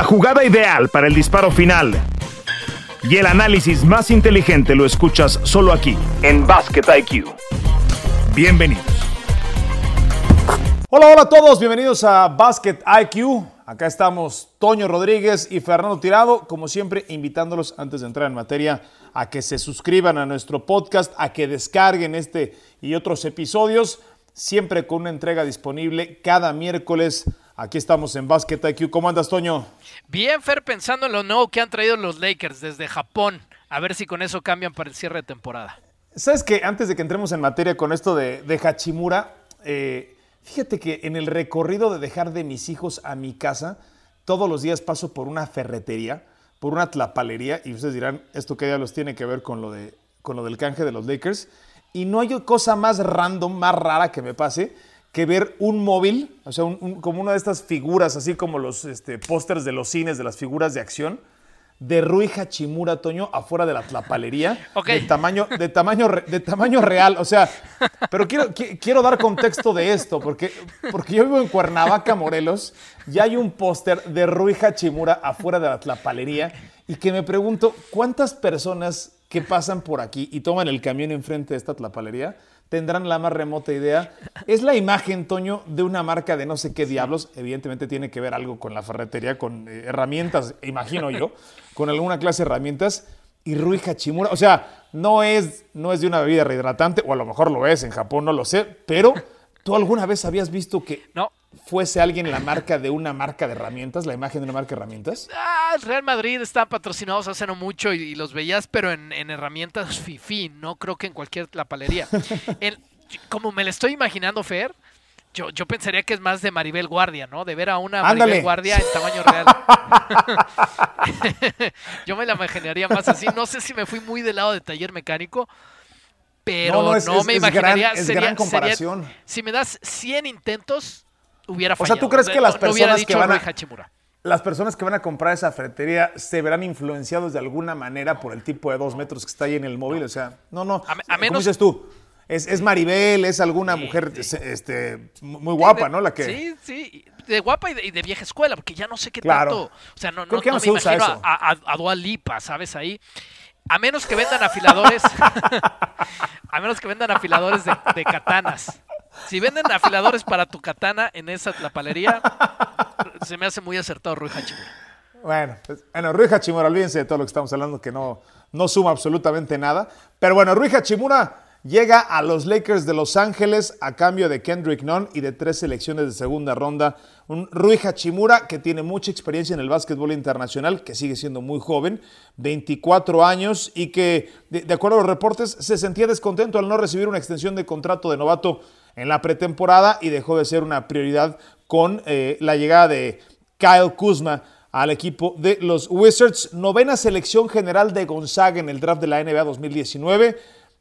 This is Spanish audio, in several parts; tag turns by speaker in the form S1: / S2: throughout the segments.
S1: La jugada ideal para el disparo final y el análisis más inteligente lo escuchas solo aquí, en Basket IQ. Bienvenidos.
S2: Hola, hola a todos, bienvenidos a Basket IQ. Acá estamos Toño Rodríguez y Fernando Tirado, como siempre, invitándolos antes de entrar en materia a que se suscriban a nuestro podcast, a que descarguen este y otros episodios, siempre con una entrega disponible cada miércoles Aquí estamos en Basket IQ. ¿Cómo andas, Toño?
S3: Bien, Fer, pensando en lo nuevo que han traído los Lakers desde Japón. A ver si con eso cambian para el cierre de temporada.
S2: ¿Sabes que Antes de que entremos en materia con esto de, Hachimura, eh, fíjate que en el recorrido de dejar de mis hijos a mi casa, todos los días paso por una ferretería, por una tlapalería, y ustedes dirán, ¿esto qué los tiene que ver con lo, de, con lo del canje de los Lakers? Y no hay cosa más random, más rara que me pase que ver un móvil, o sea, como una de estas figuras, así como los este, pósters de los cines, de las figuras de acción, de Rui Hachimura, Toño, afuera de la tlapalería, de, tamaño, de, tamaño, de tamaño real. O sea, pero quiero, quiero dar contexto de esto, porque, porque yo vivo en Cuernavaca, Morelos, y hay un póster de Rui Hachimura afuera de la tlapalería, y que me pregunto, ¿cuántas personas que pasan por aquí y toman el camión enfrente de esta tlapalería tendrán la más remota idea. Es la imagen, Toño, de una marca de no sé qué diablos. Evidentemente tiene que ver algo con la ferretería, con eh, herramientas, imagino yo, con alguna clase de herramientas. Y Rui Hachimura, o sea, no es, no es de una bebida rehidratante, o a lo mejor lo es en Japón, no lo sé, pero ¿tú alguna vez habías visto que
S3: no
S2: fuese alguien la marca de una marca de herramientas, la imagen de una marca de herramientas?
S3: Ah, Real Madrid está patrocinados hace no mucho y, los veías, pero en, herramientas fifi, no creo que en cualquier lapalería. como me lo estoy imaginando, Fer, yo, yo pensaría que es más de Maribel Guardia, ¿no? De ver a una Maribel Guardia en tamaño real. yo me la imaginaría más así. No sé si me fui muy del lado de taller mecánico, pero no, me imaginaría.
S2: Es gran, comparación.
S3: si me das 100 intentos, hubiera
S2: fallado. O sea, ¿tú crees que las personas que van a... Las personas que van a comprar esa ferretería se verán influenciados de alguna manera por el tipo de dos metros que está ahí en el móvil. O sea, no, no. A, menos... ¿Cómo dices tú? Es, Maribel, es alguna mujer Este, muy guapa, ¿no? La que...
S3: Sí, sí, de guapa y de, vieja escuela, porque ya no sé qué tanto. O sea, no, no, me imagino a, a, Lipa, ¿sabes? Ahí. A menos que vendan afiladores. a menos que vendan afiladores de, de katanas. Si venden afiladores para tu katana en esa palería, se me hace muy acertado Rui Hachimura.
S2: Bueno, pues, bueno, Rui Hachimura, olvídense de todo lo que estamos hablando, que no, no suma absolutamente nada. Pero bueno, Rui Hachimura llega a los Lakers de Los Ángeles a cambio de Kendrick Nunn y de tres selecciones de segunda ronda. Un Rui Hachimura que tiene mucha experiencia en el básquetbol internacional, que sigue siendo muy joven, 24 años, y que, de acuerdo a los reportes, se sentía descontento al no recibir una extensión de contrato de novato en la pretemporada y dejó de ser una prioridad con eh, la llegada de Kyle Kuzma al equipo de los Wizards. Novena selección general de Gonzaga en el draft de la NBA 2019.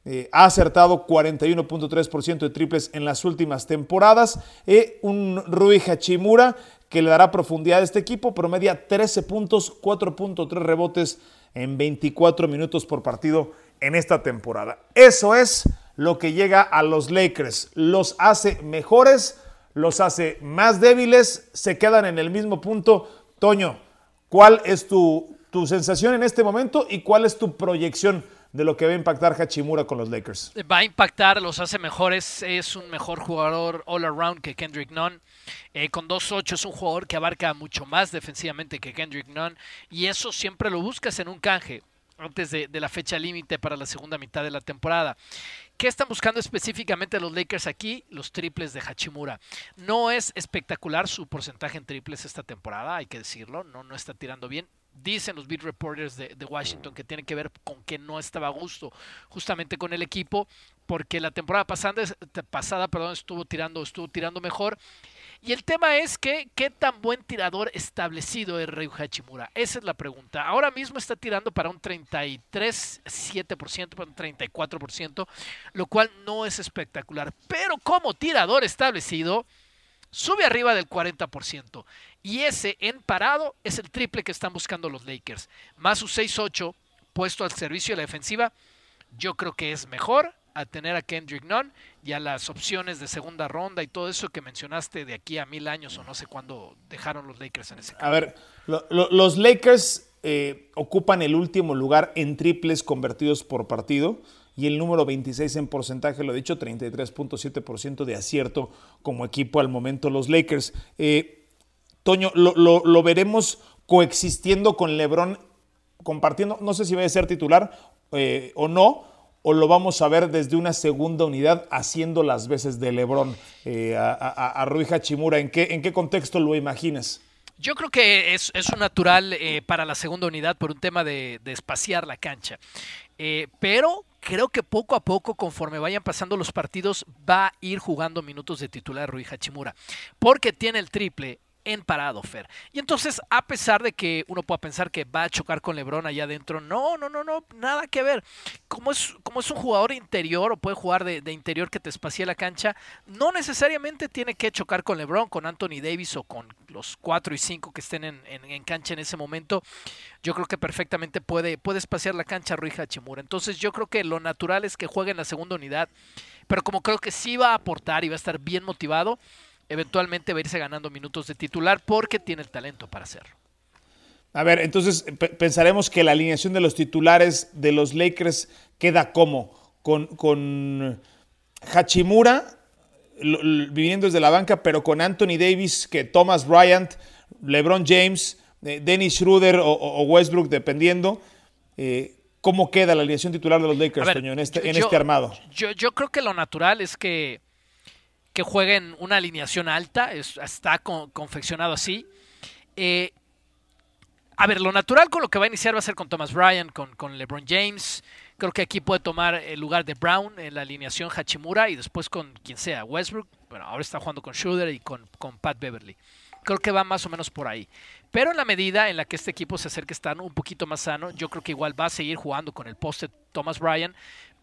S2: Eh, ha acertado 41.3% de triples en las últimas temporadas. Eh, un Rui Hachimura que le dará profundidad a este equipo. Promedia 13 puntos, 4.3 rebotes en 24 minutos por partido en esta temporada. Eso es lo que llega a los Lakers. Los hace mejores, los hace más débiles, se quedan en el mismo punto. Toño, ¿cuál es tu, tu sensación en este momento y cuál es tu proyección? de lo que va a impactar Hachimura con los Lakers.
S3: Va a impactar, los hace mejores, es un mejor jugador all around que Kendrick Nunn. Eh, con 2-8 es un jugador que abarca mucho más defensivamente que Kendrick Nunn y eso siempre lo buscas en un canje antes de, la fecha límite para la segunda mitad de la temporada. ¿Qué están buscando específicamente los Lakers aquí? Los triples de Hachimura. No es espectacular su porcentaje en triples esta temporada, hay que decirlo, no, no está tirando bien. Dicen los beat reporters de, Washington que tiene que ver con que no estaba a gusto justamente con el equipo, porque la temporada pasada, pasada perdón, estuvo tirando, estuvo tirando mejor y el tema es que, ¿qué tan buen tirador establecido es Ryu Hachimura? Esa es la pregunta. Ahora mismo está tirando para un 33,7%, para un 34%, lo cual no es espectacular. Pero como tirador establecido, sube arriba del 40%. Y ese en parado es el triple que están buscando los Lakers. Más su 6-8 puesto al servicio de la defensiva, yo creo que es mejor a tener a Kendrick Nunn y a las opciones de segunda ronda y todo eso que mencionaste de aquí a mil años o no sé cuándo dejaron los Lakers en ese
S2: caso. A ver, los Lakers eh, ocupan el último lugar en triples convertidos por partido y el número 26 en porcentaje, lo he dicho, 33.7% de acierto como equipo al momento los Lakers. Eh, Toño, lo, veremos coexistiendo con LeBron, compartiendo, no sé si va a ser titular eh, o no, o lo vamos a ver desde una segunda unidad haciendo las veces de LeBron eh, a, Rui Hachimura. ¿En qué, ¿En qué contexto lo imaginas?
S3: Yo creo que es, un natural para la segunda unidad por un tema de, de espaciar la cancha. pero creo que poco a poco, conforme vayan pasando los partidos, va a ir jugando minutos de titular Rui Hachimura. Porque tiene el triple, en parado, Fer. Y entonces, a pesar de que uno pueda pensar que va a chocar con Lebron allá adentro, no, no, no, no, nada que ver. Como es, como es un jugador interior o puede jugar de, interior que te espacie la cancha, no necesariamente tiene que chocar con Lebron, con Anthony Davis o con los cuatro y cinco que estén en, cancha en ese momento. Yo creo que perfectamente puede, puede espaciar la cancha Rui Hachimura. Entonces, yo creo que lo natural es que juegue en la segunda unidad, pero como creo que sí va a aportar y va a estar bien motivado, eventualmente va a irse ganando minutos de titular porque tiene el talento para hacerlo.
S2: A ver, entonces pensaremos que la alineación de los titulares de los Lakers queda como con, con Hachimura viviendo desde la banca, pero con Anthony Davis, que Thomas Bryant, LeBron James, eh, Dennis Schroeder o, Westbrook, dependiendo. Eh, ¿Cómo queda la alineación titular de los Lakers, en, este, en este armado?
S3: Yo, yo creo que lo natural es que que jueguen una alineación alta, está confeccionado así. Eh, a ver, lo natural con lo que va a iniciar va a ser con Thomas Bryan, con, LeBron James. Creo que aquí puede tomar el lugar de Brown en la alineación Hachimura y después con quien sea, Westbrook. Bueno, ahora está jugando con Schroeder y con, con Pat Beverly. Creo que va más o menos por ahí. Pero en la medida en la que este equipo se acerque a estar un poquito más sano, yo creo que igual va a seguir jugando con el poste Thomas Bryan.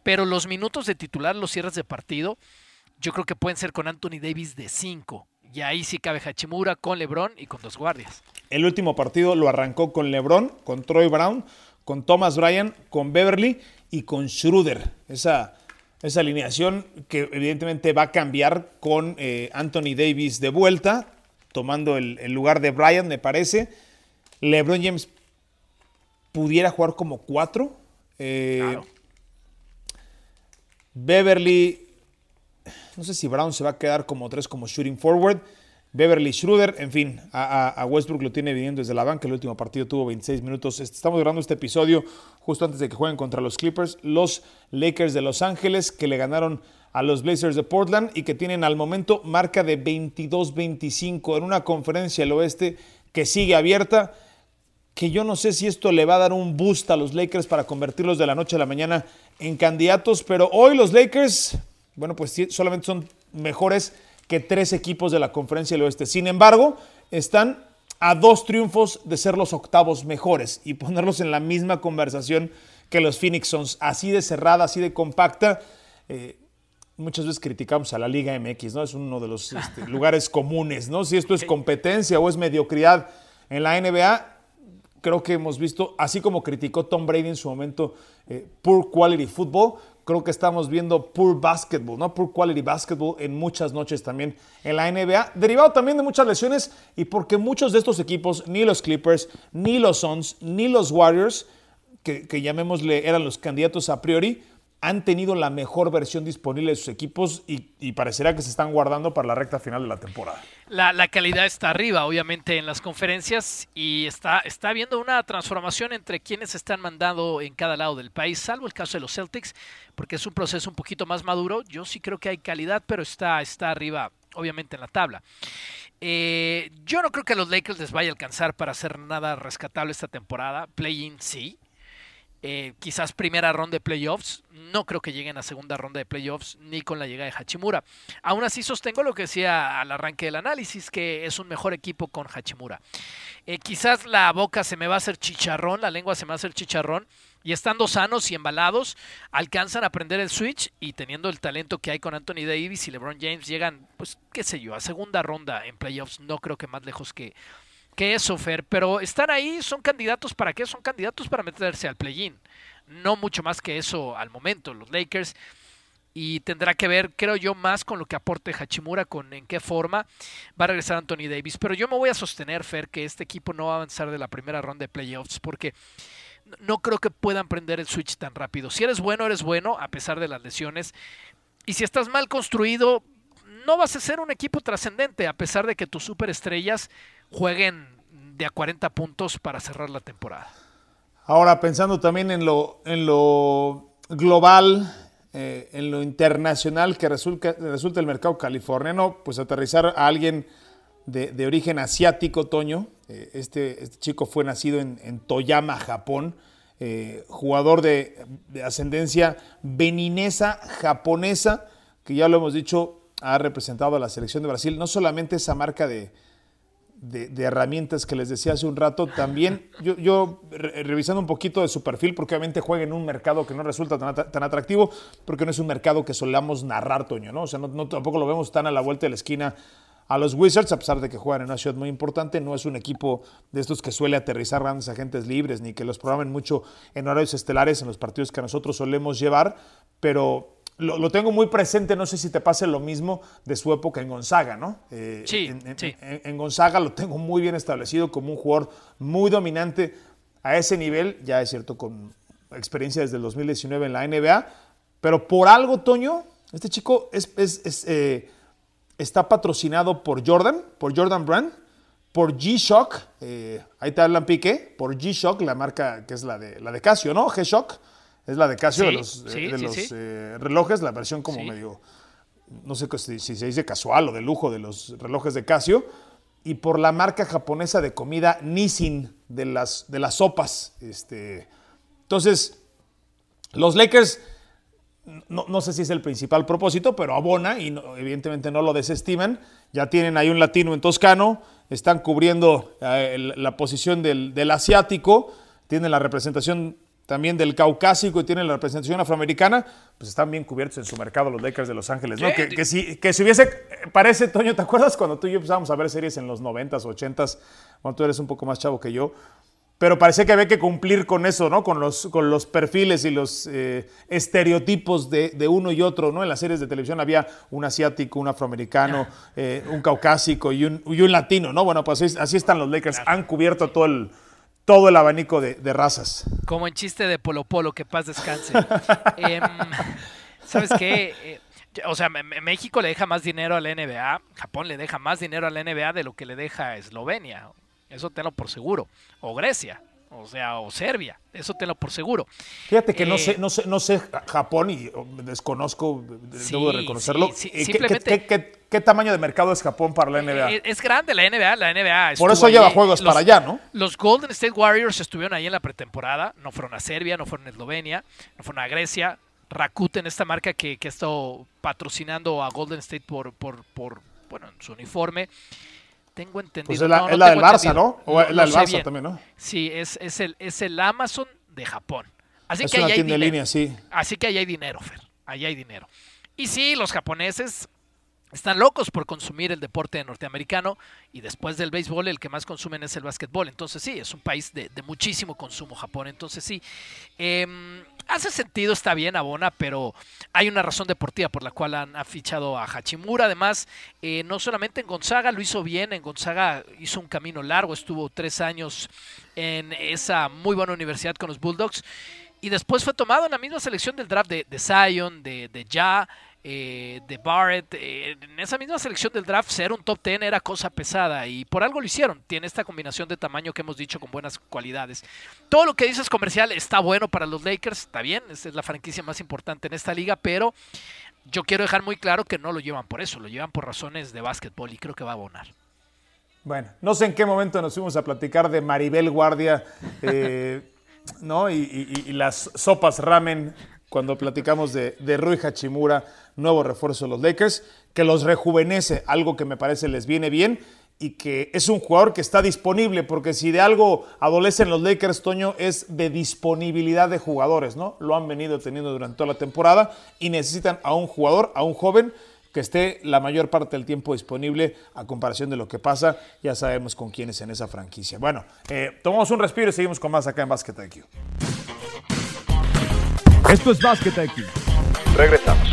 S3: Pero los minutos de titular, los cierres de partido, yo creo que pueden ser con Anthony Davis de 5. Y ahí sí cabe Hachimura con LeBron y con dos guardias.
S2: El último partido lo arrancó con LeBron, con Troy Brown, con Thomas Bryan, con Beverly y con Schroeder. Esa, esa alineación que evidentemente va a cambiar con eh, Anthony Davis de vuelta, tomando el, lugar de Bryan, me parece. LeBron James pudiera jugar como 4. Eh, Beverly no sé si Brown se va a quedar como tres como shooting forward. Beverly Schroeder, en fin, a, Westbrook lo tiene viniendo desde la banca. El último partido tuvo 26 minutos. Estamos grabando este episodio justo antes de que jueguen contra los Clippers. Los Lakers de Los Ángeles que le ganaron a los Blazers de Portland y que tienen al momento marca de 22-25 en una conferencia del oeste que sigue abierta. Que yo no sé si esto le va a dar un boost a los Lakers para convertirlos de la noche a la mañana en candidatos, pero hoy los Lakers bueno, pues solamente son mejores que tres equipos de la conferencia del oeste. Sin embargo, están a dos triunfos de ser los octavos mejores y ponerlos en la misma conversación que los Phoenix Suns, así de cerrada, así de compacta. Eh, muchas veces criticamos a la Liga MX, ¿no? Es uno de los este, lugares comunes, ¿no? Si esto es competencia o es mediocridad en la NBA, creo que hemos visto, así como criticó Tom Brady en su momento, eh, poor quality football, creo que estamos viendo poor basketball, ¿no? Poor quality basketball en muchas noches también en la NBA, derivado también de muchas lesiones y porque muchos de estos equipos, ni los Clippers, ni los Suns, ni los Warriors, que, que llamémosle eran los candidatos a priori, han tenido la mejor versión disponible de sus equipos y, parecerá que se están guardando para la recta final de la temporada.
S3: La, calidad está arriba, obviamente, en las conferencias y está, está habiendo una transformación entre quienes están mandando en cada lado del país, salvo el caso de los Celtics, porque es un proceso un poquito más maduro. Yo sí creo que hay calidad, pero está, está arriba, obviamente, en la tabla. Eh, yo no creo que a los Lakers les vaya a alcanzar para hacer nada rescatable esta temporada. Play-in sí, eh, quizás primera ronda de playoffs. No creo que lleguen a segunda ronda de playoffs ni con la llegada de Hachimura. Aún así sostengo lo que decía al arranque del análisis, que es un mejor equipo con Hachimura. Eh, quizás la boca se me va a hacer chicharrón, la lengua se me va a hacer chicharrón. Y estando sanos y embalados, alcanzan a aprender el switch y teniendo el talento que hay con Anthony Davis y LeBron James, llegan, pues, qué sé yo, a segunda ronda en playoffs. No creo que más lejos que, que eso, Fer, pero están ahí, son candidatos para qué? Son candidatos para meterse al play-in. No mucho más que eso al momento. Los Lakers y tendrá que ver, creo yo, más con lo que aporte Hachimura, con en qué forma va a regresar Anthony Davis. Pero yo me voy a sostener, Fer, que este equipo no va a avanzar de la primera ronda de playoffs porque no creo que puedan prender el switch tan rápido. Si eres bueno, eres bueno, a pesar de las lesiones. Y si estás mal construido, no vas a ser un equipo trascendente, a pesar de que tus superestrellas jueguen de a 40 puntos para cerrar la temporada.
S2: Ahora, pensando también en lo, en lo global, eh, en lo internacional que resulta, resulta el mercado californiano, pues aterrizar a alguien de, origen asiático, Toño. Eh, este, este, chico fue nacido en, Toyama, Japón. Eh, jugador de, de, ascendencia beninesa, japonesa, que ya lo hemos dicho, ha representado a la selección de Brasil. No solamente esa marca de, de, herramientas que les decía hace un rato. También yo, revisando un poquito de su perfil, porque obviamente juega en un mercado que no resulta tan, atractivo, porque no es un mercado que solamos narrar, Toño, ¿no? O sea, tampoco lo vemos tan a la vuelta de la esquina a los Wizards, a pesar de que juegan en una ciudad muy importante, no es un equipo de estos que suele aterrizar grandes agentes libres, ni que los programen mucho en horarios estelares en los partidos que nosotros solemos llevar, pero lo, tengo muy presente, no sé si te pase lo mismo de su época en Gonzaga, ¿no?
S3: Eh, sí,
S2: en,
S3: sí.
S2: En, Gonzaga lo tengo muy bien establecido como un jugador muy dominante a ese nivel, ya es cierto, con experiencia desde el 2019 en la NBA, pero por algo, Toño, este chico es, eh, está patrocinado por Jordan, por Jordan Brand, por G-Shock, eh, ahí te hablan pique, por G-Shock, la marca que es la de, la de Casio, ¿no? G-Shock es la de Casio, de los, eh, eh, relojes, la versión como medio, no sé si, se dice casual o de lujo de los relojes de Casio. Y por la marca japonesa de comida Nissin, de las, de las sopas. Este, entonces, los Lakers, no, sé si es el principal propósito, pero abona y evidentemente no lo desestiman. Ya tienen ahí un latino en Toscano, están cubriendo eh, la posición del, del asiático, tienen la representación también del caucásico y tienen la representación afroamericana, pues están bien cubiertos en su mercado los Lakers de Los Ángeles, ¿no? Que, si, que si hubiese, parece, Toño, ¿te acuerdas cuando tú y yo empezábamos a ver series en los 90s, 80s, cuando tú eres un poco más chavo que yo? Pero parecía que había que cumplir con eso, ¿no? Con los, con los perfiles y los eh, estereotipos de, de, uno y otro, ¿no? En las series de televisión había un asiático, un afroamericano, eh, un caucásico y un, y un, latino, ¿no? Bueno, pues así, así están los Lakers, han cubierto todo el todo el abanico de, razas.
S3: Como en chiste de Polo Polo, que paz descanse. Em, ¿Sabes qué? Eh, o sea, México le deja más dinero a la NBA, Japón le deja más dinero a la NBA de lo que le deja Eslovenia. Eso tenlo por seguro. O Grecia o sea, o Serbia, eso te lo por seguro.
S2: Fíjate que no, sé, eh, no, sé, no sé Japón y desconozco, debo de reconocerlo. Eh, ¿Qué, tamaño de mercado es Japón para la NBA?
S3: Eh, es grande la NBA, la NBA.
S2: Por eso lleva juegos para allá, ¿no?
S3: Los Golden State Warriors estuvieron ahí en la pretemporada, no fueron a Serbia, no fueron a Eslovenia, no fueron a Grecia. Rakuten, esta marca que, que ha estado patrocinando a Golden State por, por, por bueno, en su uniforme. Tengo entendido.
S2: Pues es la, del Barça, ¿no? O es la del Barça también, ¿no?
S3: Sí, es, es, el, es el Amazon de Japón. Así
S2: es
S3: que
S2: una
S3: ahí hay dinero.
S2: línea, sí.
S3: Así que ahí hay dinero, Fer. Ahí hay dinero. Y sí, los japoneses están locos por consumir el deporte norteamericano y después del béisbol el que más consumen es el básquetbol. Entonces sí, es un país de, muchísimo consumo Japón. Entonces sí, em, hace sentido, está bien Abona, pero hay una razón deportiva por la cual han, fichado a Hachimura. Además, eh, no solamente en Gonzaga lo hizo bien, en Gonzaga hizo un camino largo, estuvo tres años en esa muy buena universidad con los Bulldogs. Y después fue tomado en la misma selección del draft de, Zion, de, de Ja, eh, de Barrett. Eh, en esa misma selección del draft, ser un top 10 era cosa pesada y por algo lo hicieron. Tiene esta combinación de tamaño que hemos dicho con buenas cualidades. Todo lo que dices comercial está bueno para los Lakers, está bien, es la franquicia más importante en esta liga, pero yo quiero dejar muy claro que no lo llevan por eso, lo llevan por razones de básquetbol y creo que va a abonar.
S2: Bueno, no sé en qué momento nos fuimos a platicar de Maribel Guardia, eh, ¿no? Y, y, las sopas ramen cuando platicamos de, de Rui Hachimura, nuevo refuerzo de los Lakers, que los rejuvenece, algo que me parece les viene bien y que es un jugador que está disponible, porque si de algo adolecen los Lakers, Toño, es de disponibilidad de jugadores, ¿no? Lo han venido teniendo durante toda la temporada y necesitan a un jugador, a un joven que esté la mayor parte del tiempo disponible a comparación de lo que pasa. Ya sabemos con quiénes en esa franquicia. Bueno, eh, tomamos un respiro y seguimos con más acá en Basket IQ.
S1: Esto es Basket IQ. Regresamos.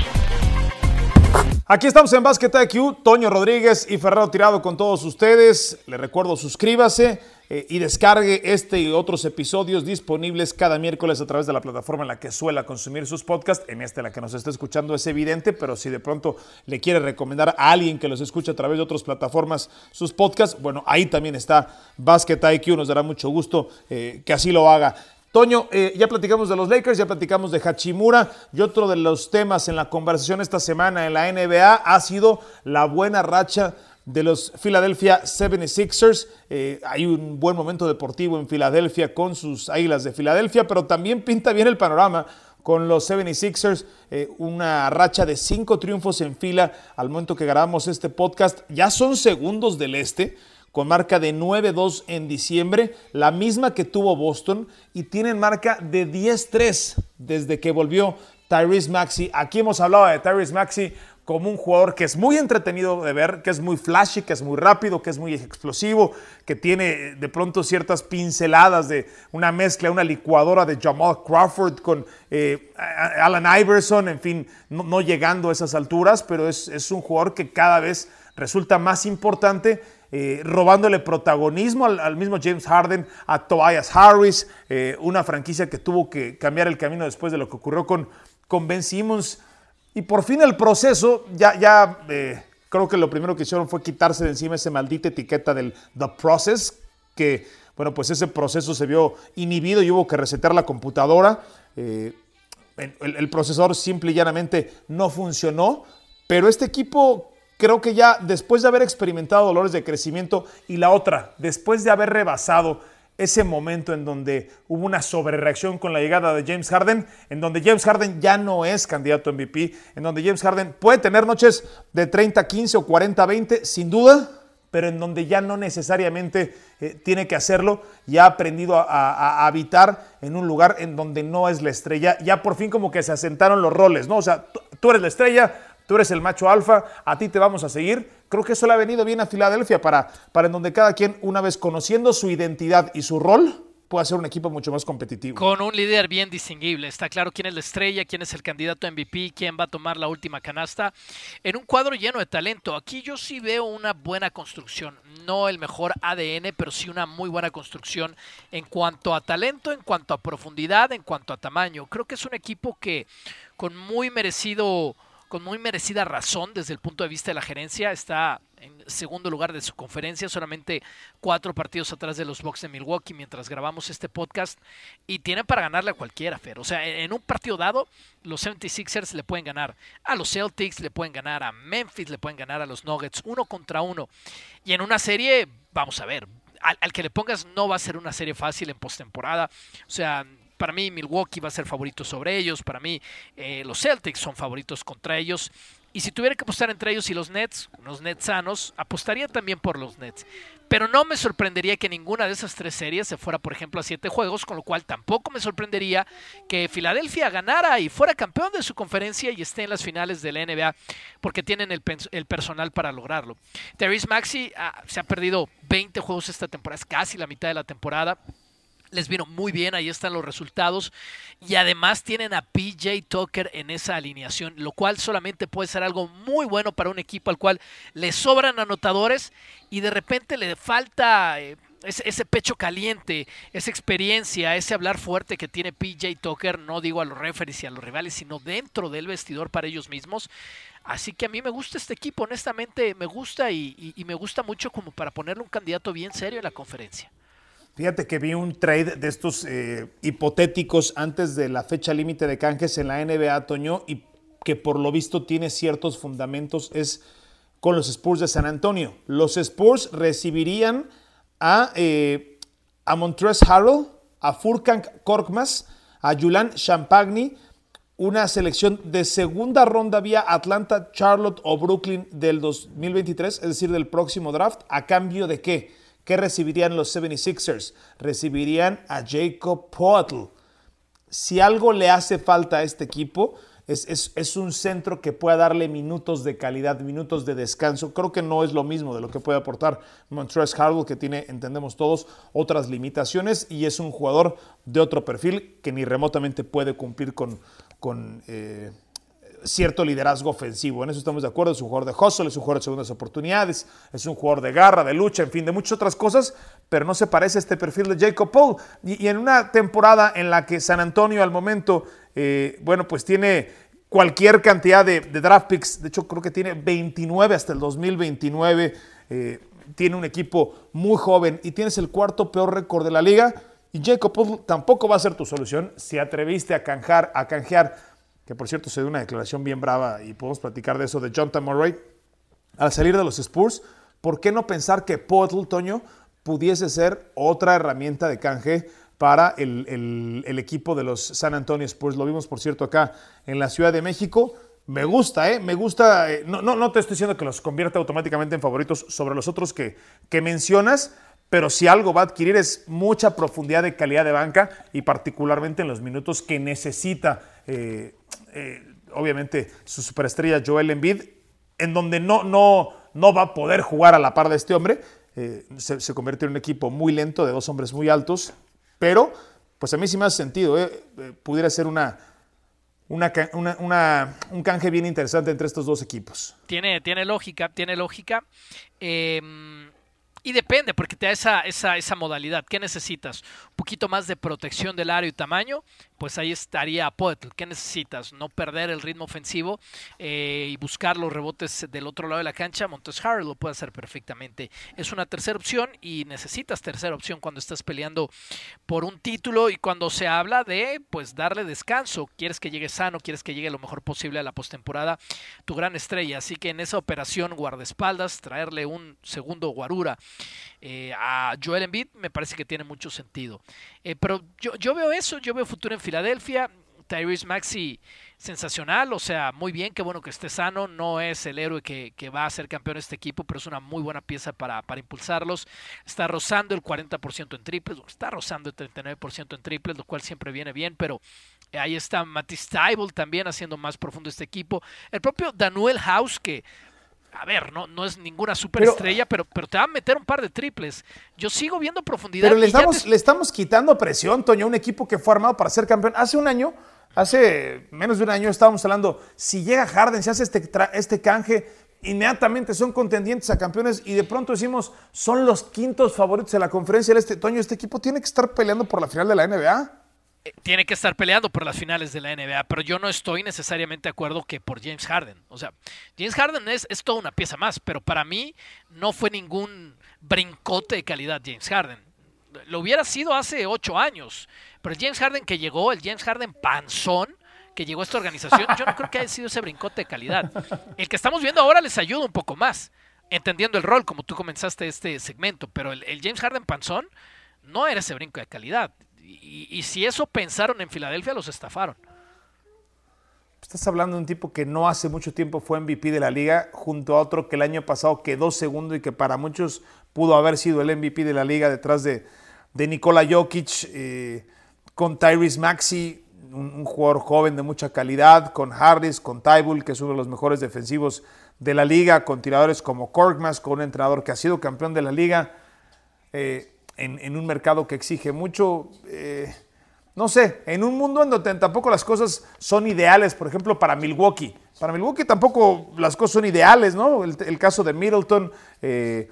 S2: Aquí estamos en Basket IQ, Toño Rodríguez y Ferrero Tirado con todos ustedes. Les recuerdo, suscríbase eh, y descargue este y otros episodios disponibles cada miércoles a través de la plataforma en la que suela consumir sus podcasts. En esta, la que nos está escuchando, es evidente, pero si de pronto le quiere recomendar a alguien que los escuche a través de otras plataformas sus podcasts, bueno, ahí también está Basket IQ. Nos dará mucho gusto eh, que así lo haga. Toño, eh, ya platicamos de los Lakers, ya platicamos de Hachimura y otro de los temas en la conversación esta semana en la NBA ha sido la buena racha de los Philadelphia 76ers. Eh, hay un buen momento deportivo en Filadelfia con sus Águilas de Filadelfia, pero también pinta bien el panorama con los 76ers, eh, una racha de cinco triunfos en fila al momento que grabamos este podcast. Ya son segundos del este con marca de 9-2 en diciembre, la misma que tuvo Boston, y tienen marca de 10-3 desde que volvió Tyrese Maxi. Aquí hemos hablado de Tyrese Maxi como un jugador que es muy entretenido de ver, que es muy flashy, que es muy rápido, que es muy explosivo, que tiene de pronto ciertas pinceladas de una mezcla, una licuadora de Jamal Crawford con eh, Alan Iverson, en fin, no, llegando a esas alturas, pero es, es un jugador que cada vez resulta más importante eh, robándole protagonismo al, mismo James Harden, a Tobias Harris, eh, una franquicia que tuvo que cambiar el camino después de lo que ocurrió con, con Ben Simmons. Y por fin el proceso, ya, ya eh, creo que lo primero que hicieron fue quitarse de encima esa maldita etiqueta del The Process, que, bueno, pues ese proceso se vio inhibido y hubo que resetear la computadora. el, el procesador simple y llanamente no funcionó, pero este equipo creo que ya después de haber experimentado dolores de crecimiento y la otra, después de haber rebasado ese momento en donde hubo una sobrereacción con la llegada de James Harden, en donde James Harden ya no es candidato a MVP, en donde James Harden puede tener noches de 30, 15 o 40, 20, sin duda, pero en donde ya no necesariamente eh, tiene que hacerlo, ya ha aprendido a, habitar en un lugar en donde no es la estrella, ya por fin como que se asentaron los roles, ¿no? O sea, tú eres la estrella, tú eres el macho alfa, a ti te vamos a seguir. Creo que eso le ha venido bien a Filadelfia para, para en donde cada quien, una vez conociendo su identidad y su rol, pueda ser un equipo mucho más competitivo.
S3: Con un líder bien distinguible. Está claro quién es la estrella, quién es el candidato a MVP, quién va a tomar la última canasta. En un cuadro lleno de talento. Aquí yo sí veo una buena construcción. No el mejor ADN, pero sí una muy buena construcción en cuanto a talento, en cuanto a profundidad, en cuanto a tamaño. Creo que es un equipo que con muy merecido con muy merecida razón desde el punto de vista de la gerencia. Está en segundo lugar de su conferencia, solamente cuatro partidos atrás de los Bucks de Milwaukee mientras grabamos este podcast. Y tiene para ganarle a cualquiera, Fer. O sea, en un partido dado, los 76ers le pueden ganar a los Celtics, le pueden ganar a Memphis, le pueden ganar a los Nuggets, uno contra uno. Y en una serie, vamos a ver, al, al que le pongas no va a ser una serie fácil en postemporada. O sea, para mí Milwaukee va a ser favorito sobre ellos, para mí eh, los Celtics son favoritos contra ellos. Y si tuviera que apostar entre ellos y los Nets, unos Nets sanos, apostaría también por los Nets. Pero no me sorprendería que ninguna de esas tres series se fuera, por ejemplo, a siete juegos, con lo cual tampoco me sorprendería que Filadelfia ganara y fuera campeón de su conferencia y esté en las finales de la NBA, porque tienen el, personal para lograrlo. Terry Maxi ah, se ha perdido 20 juegos esta temporada, es casi la mitad de la temporada les vino muy bien, ahí están los resultados. Y además tienen a PJ Tucker en esa alineación, lo cual solamente puede ser algo muy bueno para un equipo al cual le sobran anotadores y de repente le falta eh, ese, pecho caliente, esa experiencia, ese hablar fuerte que tiene PJ Tucker, no digo a los referees y a los rivales, sino dentro del vestidor para ellos mismos. Así que a mí me gusta este equipo, honestamente me gusta y me gusta mucho como para ponerle un candidato bien serio en la conferencia.
S2: Fíjate que vi un trade de estos eh, hipotéticos antes de la fecha límite de canjes en la NBA, Toño, y que por lo visto tiene ciertos fundamentos, es con los Spurs de San Antonio. Los Spurs recibirían a, eh, a Montrezl Harrell, a Furkan Korkmaz, a Julian Champagny, una selección de segunda ronda vía Atlanta, Charlotte o Brooklyn del 2023, es decir, del próximo draft, ¿a cambio de qué? ¿Qué recibirían los 76ers? Recibirían a Jacob Poeltl. Si algo le hace falta a este equipo, es, un centro que pueda darle minutos de calidad, minutos de descanso. Creo que no es lo mismo de lo que puede aportar Montrezl Harrell, que tiene, entendemos todos, otras limitaciones y es un jugador de otro perfil que ni remotamente puede cumplir con, con eh, cierto liderazgo ofensivo. En eso estamos de acuerdo. Es un jugador de hustle, es un jugador de segundas oportunidades, es un jugador de garra, de lucha, en fin, de muchas otras cosas, pero no se parece a este perfil de Jacob Paul. Y, en una temporada en la que San Antonio al momento, eh, bueno, pues tiene cualquier cantidad de, draft picks, de hecho creo que tiene 29 hasta el 2029, eh, tiene un equipo muy joven y tienes el cuarto peor récord de la liga. Y Jacob Paul tampoco va a ser tu solución si atreviste a, canjar, a canjear que por cierto se dio una declaración bien brava y podemos platicar de eso de Jonathan Murray, al salir de los Spurs, ¿por qué no pensar que Poetl, Toño, pudiese ser otra herramienta de canje para el, equipo de los San Antonio Spurs? Lo vimos, por cierto, acá en la Ciudad de México. Me gusta, ¿eh? Me gusta. Eh, no, no, no, te estoy diciendo que los convierta automáticamente en favoritos sobre los otros que, que mencionas, pero si algo va a adquirir es mucha profundidad de calidad de banca y particularmente en los minutos que necesita eh, eh, obviamente su superestrella Joel Embiid, en donde no, no, no va a poder jugar a la par de este hombre. Eh, se, convierte en un equipo muy lento, de dos hombres muy altos, pero pues a mí sí me hace sentido. Pudiera ser una, una, un canje bien interesante entre estos dos equipos.
S3: Tiene, tiene lógica, tiene lógica. Em, y depende, porque te da esa, esa, esa modalidad. ¿Qué necesitas? ¿Un poquito más de protección del área y tamaño? Pues ahí estaría Poetl. ¿Qué necesitas? No perder el ritmo ofensivo eh, y buscar los rebotes del otro lado de la cancha. Montes Harrell lo puede hacer perfectamente. Es una tercera opción y necesitas tercera opción cuando estás peleando por un título y cuando se habla de pues darle descanso. Quieres que llegue sano, quieres que llegue lo mejor posible a la postemporada tu gran estrella. Así que en esa operación guardaespaldas, traerle un segundo guarura eh, a Joel Embiid me parece que tiene mucho sentido. Eh, pero yo, yo veo eso, yo veo futuro en Filadelfia. Tyrese Maxi sensacional, o sea, muy bien, qué bueno que esté sano, no es el héroe que, va a ser campeón de este equipo, pero es una muy buena pieza para, para impulsarlos. Está rozando el 40% en triples, está rozando el 39% en triples, lo cual siempre viene bien, pero ahí está Matisse Tybalt también haciendo más profundo este equipo. El propio Daniel House, que a ver, no, no es ninguna superestrella, pero, pero, te va a meter un par de triples. Yo sigo viendo profundidad.
S2: Pero le estamos, le estamos quitando presión, Toño, a un equipo que fue armado para ser campeón. Hace un año, hace menos de un año estábamos hablando, si llega Harden, si hace este, este canje, inmediatamente son contendientes a campeones y de pronto decimos, son los quintos favoritos de la conferencia del este. Toño, este equipo tiene que estar peleando por la final de la NBA
S3: tiene que estar peleando por las finales de la NBA, pero yo no estoy necesariamente de acuerdo que por James Harden. O sea, James Harden es, es toda una pieza más, pero para mí no fue ningún brincote de calidad James Harden. Lo hubiera sido hace ocho años, pero el James Harden que llegó, el James Harden panzón, que llegó a esta organización, yo no creo que haya sido ese brincote de calidad. El que estamos viendo ahora les ayuda un poco más, entendiendo el rol, como tú comenzaste este segmento, pero el, el James Harden panzón no era ese brinco de calidad. Y, si eso pensaron en Filadelfia, los estafaron.
S2: Estás hablando de un tipo que no hace mucho tiempo fue MVP de la liga, junto a otro que el año pasado quedó segundo y que para muchos pudo haber sido el MVP de la liga detrás de, de Nikola Jokic, eh, con Tyrese Maxi, un, jugador joven de mucha calidad, con Harris, con Tybull, que es uno de los mejores defensivos de la liga, con tiradores como Korkmaz, con un entrenador que ha sido campeón de la liga. Eh, en, un mercado que exige mucho. Eh, no sé, en un mundo en donde tampoco las cosas son ideales, por ejemplo, para Milwaukee. Para Milwaukee tampoco las cosas son ideales, ¿no? El, caso de Middleton, eh,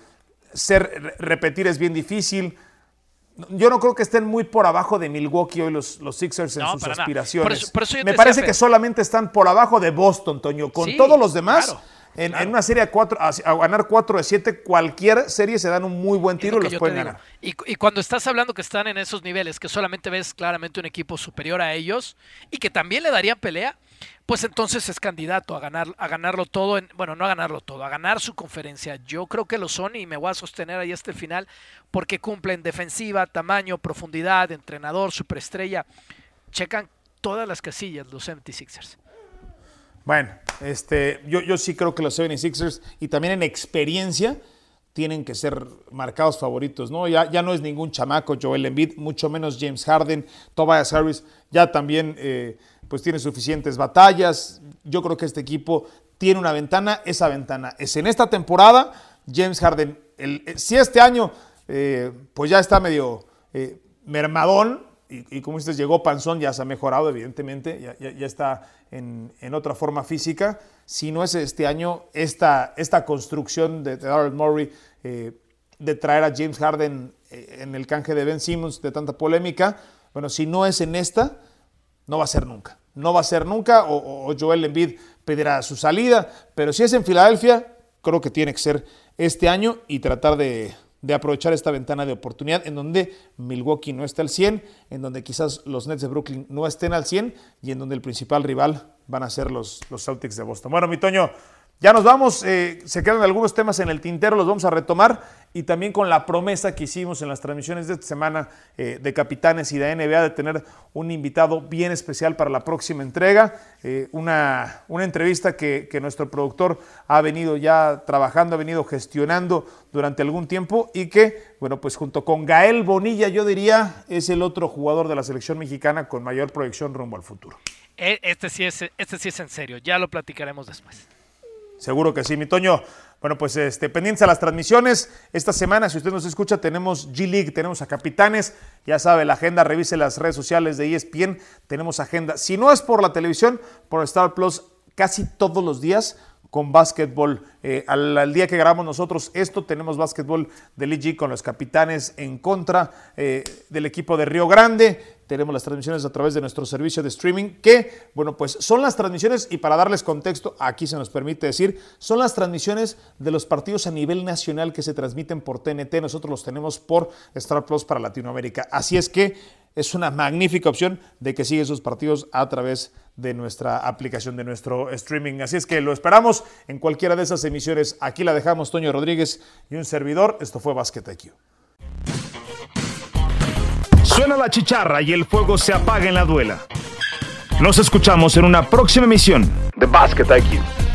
S2: ser, repetir es bien difícil. Yo no creo que estén muy por abajo de Milwaukee hoy los, los Sixers en sus aspiraciones. Me parece que solamente están por abajo de Boston, Toño. Con todos los demás, en, una serie a, cuatro, a, ganar 4 de 7, cualquier serie se dan un muy buen tiro y los pueden ganar.
S3: Y, cuando estás hablando que están en esos niveles, que solamente ves claramente un equipo superior a ellos y que también le darían pelea, pues entonces es candidato a ganar a ganarlo todo en, bueno no a ganarlo todo a ganar su conferencia. Yo creo que lo son y me voy a sostener ahí hasta el final porque cumplen defensiva tamaño profundidad entrenador superestrella. Checan todas las casillas los 76ers
S2: bueno, este, yo, yo sí creo que los 76ers y también en experiencia tienen que ser marcados favoritos, ¿no? Ya, ya no es ningún chamaco Joel Embiid, mucho menos James Harden, Tobias Harris, ya también eh, pues tiene suficientes batallas. Yo creo que este equipo tiene una ventana, esa ventana es en esta temporada. James Harden, el, eh, si este año eh, pues ya está medio mermadón, y, como dices, llegó Panzón, ya se ha mejorado, evidentemente, ya, está en, otra forma física. Si no es este año, esta, esta construcción de, Darrell Murray, eh, de traer a James Harden eh, en el canje de Ben Simmons, de tanta polémica, bueno, si no es en esta, no va a ser nunca. No va a ser nunca, o, o Joel Embiid pedirá su salida, pero si es en Filadelfia, creo que tiene que ser este año y tratar de, de aprovechar esta ventana de oportunidad en donde Milwaukee no está al 100, en donde quizás los Nets de Brooklyn no estén al 100 y en donde el principal rival van a ser los, los Celtics de Boston. Bueno, mi Toño, ya nos vamos, eh, se quedan algunos temas en el tintero, los vamos a retomar y también con la promesa que hicimos en las transmisiones de esta semana eh, de Capitanes y de NBA de tener un invitado bien especial para la próxima entrega, eh, una, una, entrevista que, que, nuestro productor ha venido ya trabajando, ha venido gestionando durante algún tiempo y que, bueno, pues junto con Gael Bonilla, yo diría, es el otro jugador de la selección mexicana con mayor proyección rumbo al futuro.
S3: E, este sí es, este sí es en serio, ya lo platicaremos después.
S2: Seguro que sí, mi Toño. Bueno, pues este, pendientes a las transmisiones. Esta semana, si usted nos escucha, tenemos G-League, tenemos a Capitanes. Ya sabe, la agenda, revise las redes sociales de ESPN. Tenemos agenda. Si no es por la televisión, por Star Plus, casi todos los días con básquetbol. Eh, al, día que grabamos nosotros esto, tenemos básquetbol de G con los capitanes en contra eh, del equipo de Río Grande. Tenemos las transmisiones a través de nuestro servicio de streaming, que, bueno, pues son las transmisiones, y para darles contexto, aquí se nos permite decir, son las transmisiones de los partidos a nivel nacional que se transmiten por TNT. Nosotros los tenemos por Star Plus para Latinoamérica. Así es que es una magnífica opción de que sigue esos partidos a través de nuestra aplicación, de nuestro streaming. Así es que lo esperamos en cualquiera de esas emisiones. Aquí la dejamos Toño Rodríguez y un servidor. Esto fue Basket IQ.
S1: Suena la chicharra y el fuego se apaga en la duela. Nos escuchamos en una próxima emisión de Basket IQ.